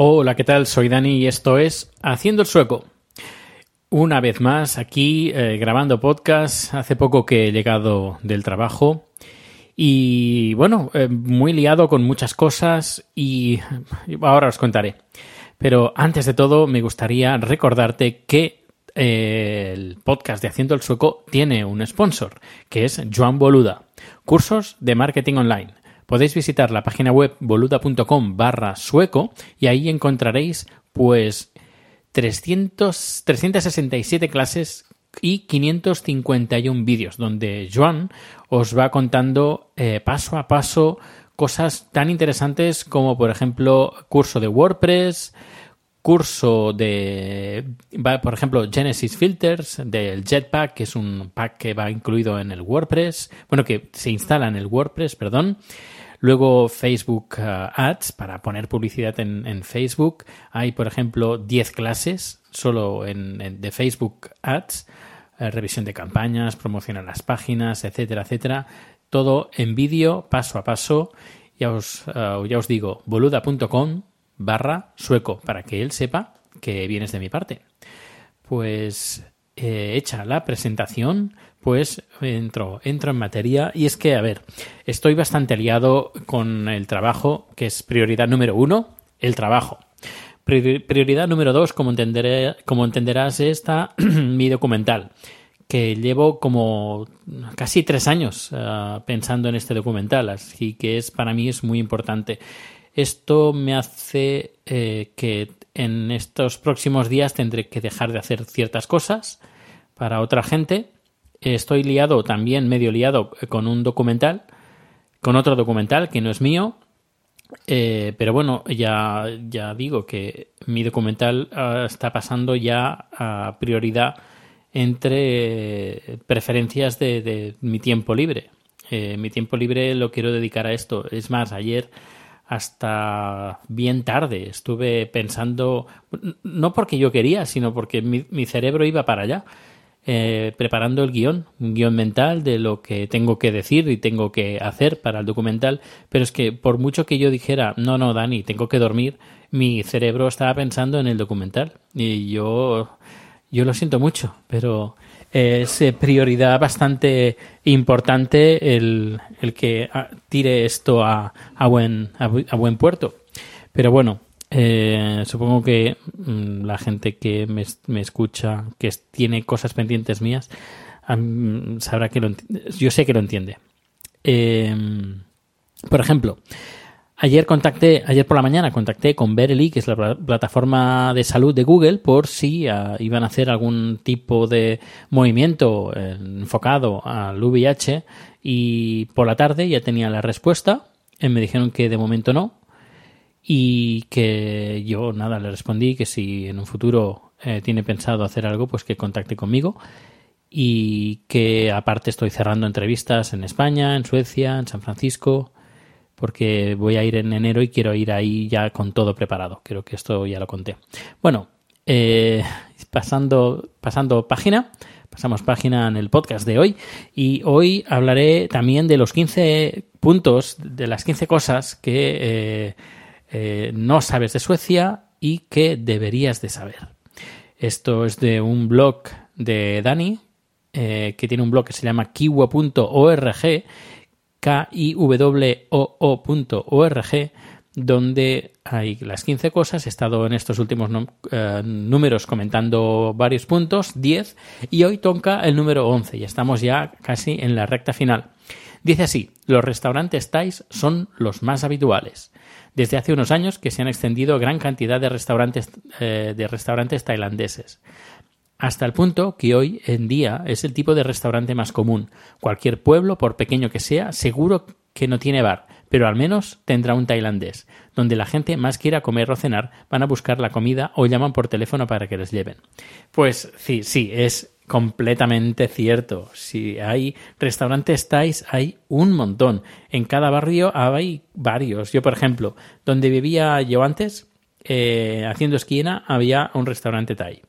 Hola, ¿qué tal? Soy Dani y esto es Haciendo el Sueco. Una vez más aquí eh, grabando podcast. Hace poco que he llegado del trabajo y bueno, eh, muy liado con muchas cosas y ahora os contaré. Pero antes de todo me gustaría recordarte que eh, el podcast de Haciendo el Sueco tiene un sponsor, que es Joan Boluda, cursos de marketing online. Podéis visitar la página web boluda.com barra sueco y ahí encontraréis pues 300, 367 clases y 551 vídeos donde Joan os va contando eh, paso a paso cosas tan interesantes como por ejemplo curso de WordPress, curso de, por ejemplo, Genesis Filters del Jetpack, que es un pack que va incluido en el WordPress, bueno, que se instala en el WordPress, perdón. Luego Facebook uh, Ads para poner publicidad en, Facebook. Hay, por ejemplo, 10 clases solo en, en, de Facebook Ads, eh, revisión de campañas, promoción a las páginas, etcétera, etcétera. Todo en vídeo, paso a paso. Ya os, uh, ya os digo, boluda.com barra sueco para que él sepa que vienes de mi parte. Pues eh, hecha la presentación, pues entro, entro en materia y es que, a ver, estoy bastante liado con el trabajo, que es prioridad número uno, el trabajo. Prioridad número dos, como, entenderé, como entenderás, está mi documental, que llevo como casi tres años uh, pensando en este documental, así que es para mí es muy importante. Esto me hace eh, que en estos próximos días tendré que dejar de hacer ciertas cosas para otra gente estoy liado también, medio liado, con un documental, con otro documental que no es mío. Eh, pero bueno, ya, ya digo que mi documental uh, está pasando ya a prioridad entre preferencias de, mi tiempo libre. Eh, mi tiempo libre lo quiero dedicar a esto. Es más, ayer hasta bien tarde. Estuve pensando, no porque yo quería, sino porque mi, cerebro iba para allá eh, preparando el guion, un guion mental de lo que tengo que decir y tengo que hacer para el documental, pero es que por mucho que yo dijera, no, no, Dani, tengo que dormir, mi cerebro estaba pensando en el documental. Y yo, yo lo siento mucho, pero es prioridad bastante importante el, el que tire esto a, a, buen, a, buen puerto. Pero bueno, eh, supongo que mmm, la gente que me, me, escucha, que tiene cosas pendientes mías, um, sabrá que lo yo sé que lo entiende. Eh, por ejemplo, ayer contacté, ayer por la mañana contacté con Verily, que es la plataforma de salud de Google, por si uh, iban a hacer algún tipo de movimiento eh, enfocado al VIH y por la tarde ya tenía la respuesta. Eh, me dijeron que de momento no, y que yo nada le respondí que si en un futuro eh, tiene pensado hacer algo pues que contacte conmigo. Y que aparte estoy cerrando entrevistas en España, en Suecia, en San Francisco porque voy a ir en enero y quiero ir ahí ya con todo preparado creo que esto ya lo conté bueno eh, pasando, pasando página, pasamos página en el podcast de hoy y hoy hablaré también de los 15 puntos, de las 15 cosas que eh, eh, no sabes de Suecia y que deberías de saber. Esto es de un blog de Dani, que tiene un blog que se llama kiwa.org, K-I-W-O-O.org, donde hay las 15 cosas. He estado en estos últimos eh, números comentando varios puntos, 10, y hoy toca el número 11, y estamos ya casi en la recta final. Dice así, los restaurantes Thais son los más habituales. Desde hace unos años que se han extendido gran cantidad de restaurantes, eh, de restaurantes tailandeses hasta el punto que hoy en día es el tipo de restaurante más común. Cualquier pueblo, por pequeño que sea, seguro que no tiene bar, pero al menos tendrá un tailandés, donde la gente más quiera comer o cenar, van a buscar la comida o llaman por teléfono para que les lleven. Pues sí, sí, es completamente cierto. Si hay restaurantes thais, hay un montón. En cada barrio hay varios. Yo, por ejemplo, donde vivía yo antes, eh, haciendo esquina, había un restaurante thai.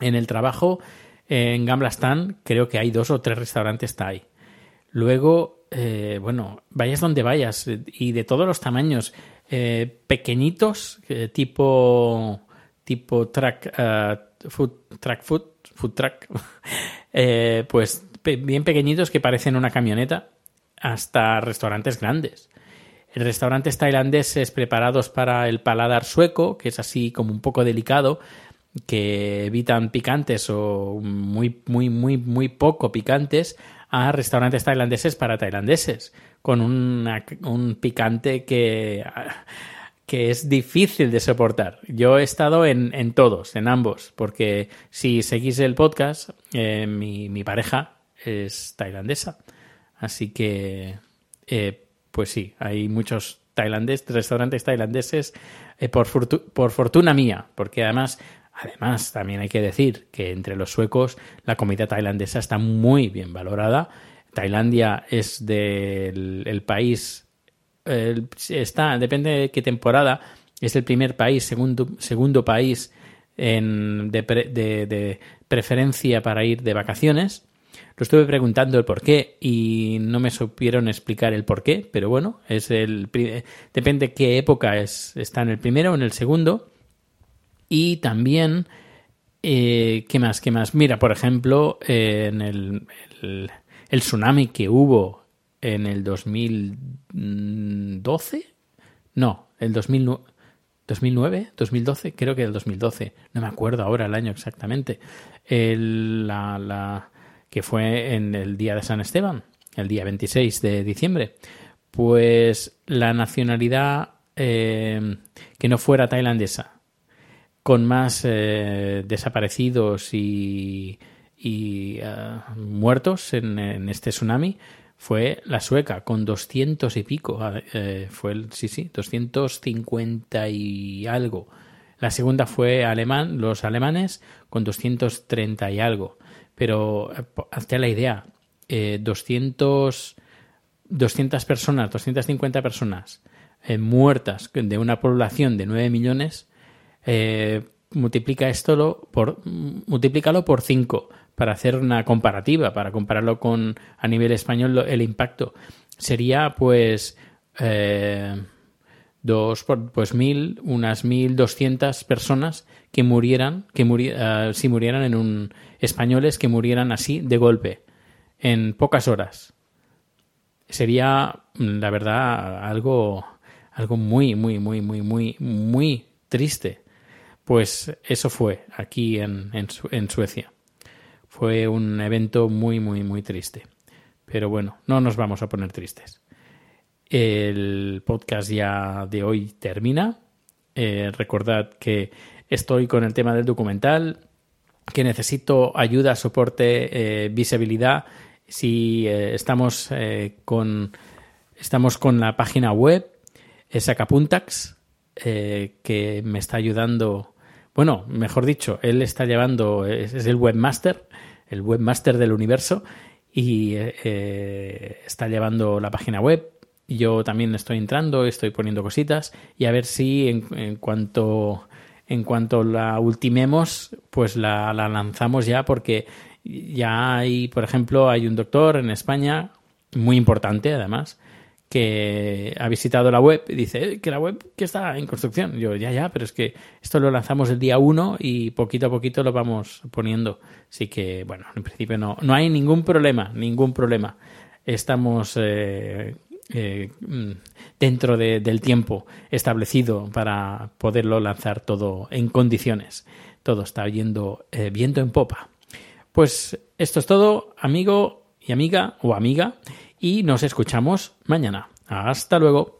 En el trabajo, en Gamblastan, creo que hay dos o tres restaurantes Thai. Luego, eh, bueno, vayas donde vayas y de todos los tamaños, eh, pequeñitos, eh, tipo, tipo track, eh, food, track food, food truck, eh, pues bien pequeñitos que parecen una camioneta, hasta restaurantes grandes restaurantes tailandeses preparados para el paladar sueco, que es así como un poco delicado, que evitan picantes o muy, muy, muy, muy poco picantes, a restaurantes tailandeses para tailandeses, con una- un picante que, que es difícil de soportar. Yo he estado en, en todos, en ambos, porque si seguís el podcast, eh, mi, mi pareja es tailandesa. Así que, eh, pues sí, hay muchos tailandeses, restaurantes tailandeses eh, por, por fortuna mía, porque además, además también hay que decir que entre los suecos la comida tailandesa está muy bien valorada. Tailandia es el país está, depende de qué temporada, es el primer país, segundo, segundo país en, de, pre- de- preferencia para ir de vacaciones. Lo estuve preguntando el por qué y no me supieron explicar el por qué, pero bueno, es el depende qué época es, está en el primero o en el segundo. Y también, eh, ¿qué más? ¿Qué más? Mira, por ejemplo, en el, el, tsunami que hubo en el 2012, no, el 2009, 2009, 2012, creo que el 2012, no me acuerdo ahora el año exactamente, el- la, la- que fue en el día de San Esteban, el día 26 de diciembre, pues la nacionalidad eh, que no fuera tailandesa, con más eh, desaparecidos y, y, eh, muertos en, este tsunami fue la sueca con 200 y pico eh, fue el, sí sí 250 y algo. La segunda fue alemán los alemanes con 230 y algo. Pero hazte la idea eh, 200 200 personas 250 personas muertas de una población de 9 millones eh, multiplica esto lo por multiplícalo por 5 para hacer una comparativa, para compararlo con a nivel español el impacto. Sería pues eh, dos por pues mil unas mil doscientas personas que murieran que muri- eh, si murieran en un españoles que murieran así de golpe en pocas horas. Sería la verdad algo algo muy muy muy muy muy muy triste pues eso fue aquí en, en, Su- en Suecia fue un evento muy muy muy triste pero bueno no nos vamos a poner tristes el podcast ya de hoy termina Eh, recordad que estoy con el tema del documental que necesito ayuda, soporte, eh, visibilidad. Si eh, estamos con estamos con la página web Sacapuntax que me está ayudando. Bueno, mejor dicho, él está llevando es, el webmaster, el webmaster del universo y eh, eh, está llevando la página web. Yo también estoy entrando, estoy poniendo cositas y a ver si en, en cuanto en cuanto la ultimemos, pues la, la lanzamos ya porque ya hay, por ejemplo, hay un doctor en España, muy importante además, que ha visitado la web y dice "Eh, que la web que está en construcción. Yo, ya, ya, pero es que esto lo lanzamos el día 1 y poquito a poquito lo vamos poniendo. Así que, bueno, en principio no, no hay ningún problema, ningún problema. Estamos eh, eh, dentro de- del tiempo establecido para poderlo lanzar todo en condiciones. Todo está yendo eh, viento en popa. Pues esto es todo, amigo y amiga o amiga, y nos escuchamos mañana. Hasta luego.